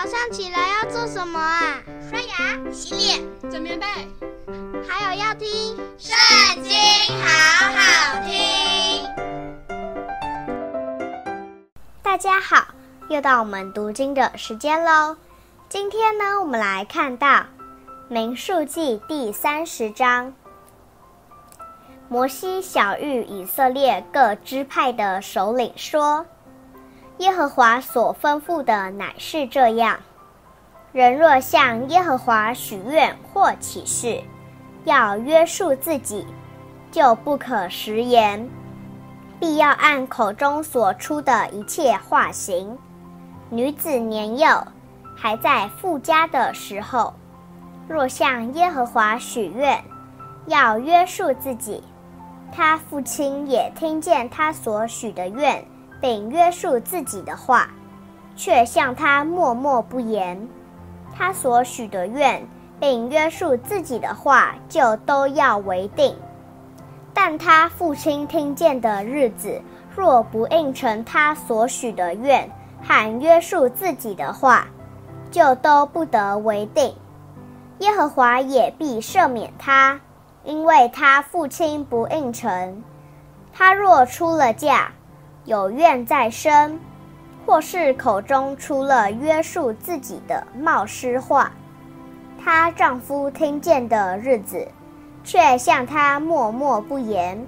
早上起来要做什么啊？刷牙、洗脸、整棉被，还有要听《圣经》，好好听。大家好，又到我们读经的时间喽。今天呢，我们来看到《民数记》第三十章。摩西晓諭以色列各支派的首领说：“耶和华所吩咐的乃是这样：人若向耶和华许愿或起誓，要约束自己，就不可食言，必要按口中所出的一切话行。女子年幼，还在父家的时候，若向耶和华许愿，要约束自己。”他父亲也听见他所许的愿，并约束自己的话，却向他默默不言。他所许的愿，并约束自己的话，就都要为定。但他父亲听见的日子，若不应承他所许的愿和约束自己的话，就都不得为定。耶和华也必赦免他。因为他父亲不应承，他若出了嫁，有怨在身，或是口中出了约束自己的冒失话，她丈夫听见的日子，却向她默默不言，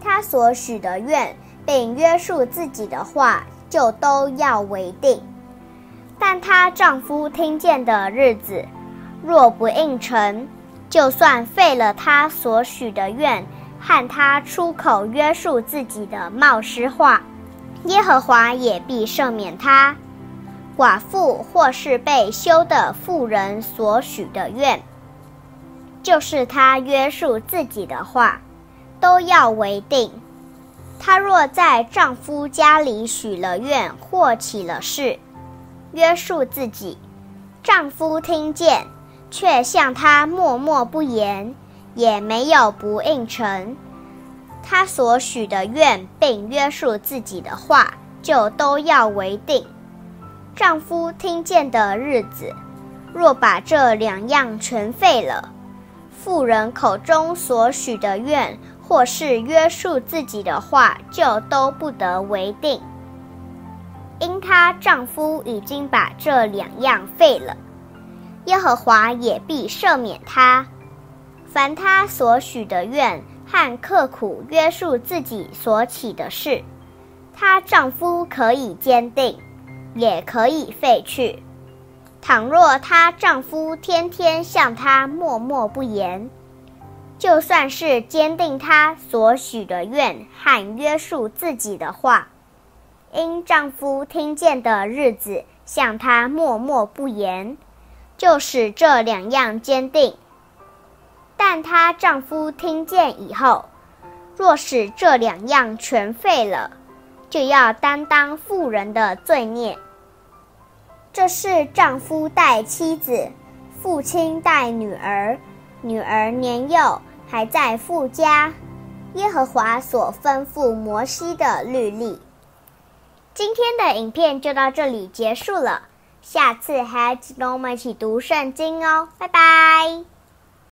她所许的愿并约束自己的话，就都要为定。但她丈夫听见的日子，若不应承，就算废了她所许的愿，和他出口约束自己的冒失话，耶和华也必赦免他。寡妇或是被休的妇人所许的愿，就是他约束自己的话，都要为定。她若在丈夫家里许了愿或起了誓，约束自己，丈夫听见。却向他默默不言，也没有不应承。他所许的愿，并约束自己的话，就都要为定。丈夫听见的日子，若把这两样全废了，妇人口中所许的愿，或是约束自己的话，就都不得为定，因她丈夫已经把这两样废了。耶和华也必赦免她，凡她所许的愿和刻苦约束自己所起的事，她丈夫可以坚定，也可以废去。倘若她丈夫天天向她默默不言，就算是坚定她所许的愿和约束自己的话，因丈夫听见的日子向她默默不言。就使这两样坚定，但她丈夫听见以后，若使这两样全废了，就要担当妇人的罪孽。这是丈夫待妻子，父亲待女儿，女儿年幼还在父家，耶和华所吩咐摩西的律例。今天的影片就到这里结束了。下次还要记得我们一起读圣经哦，拜拜。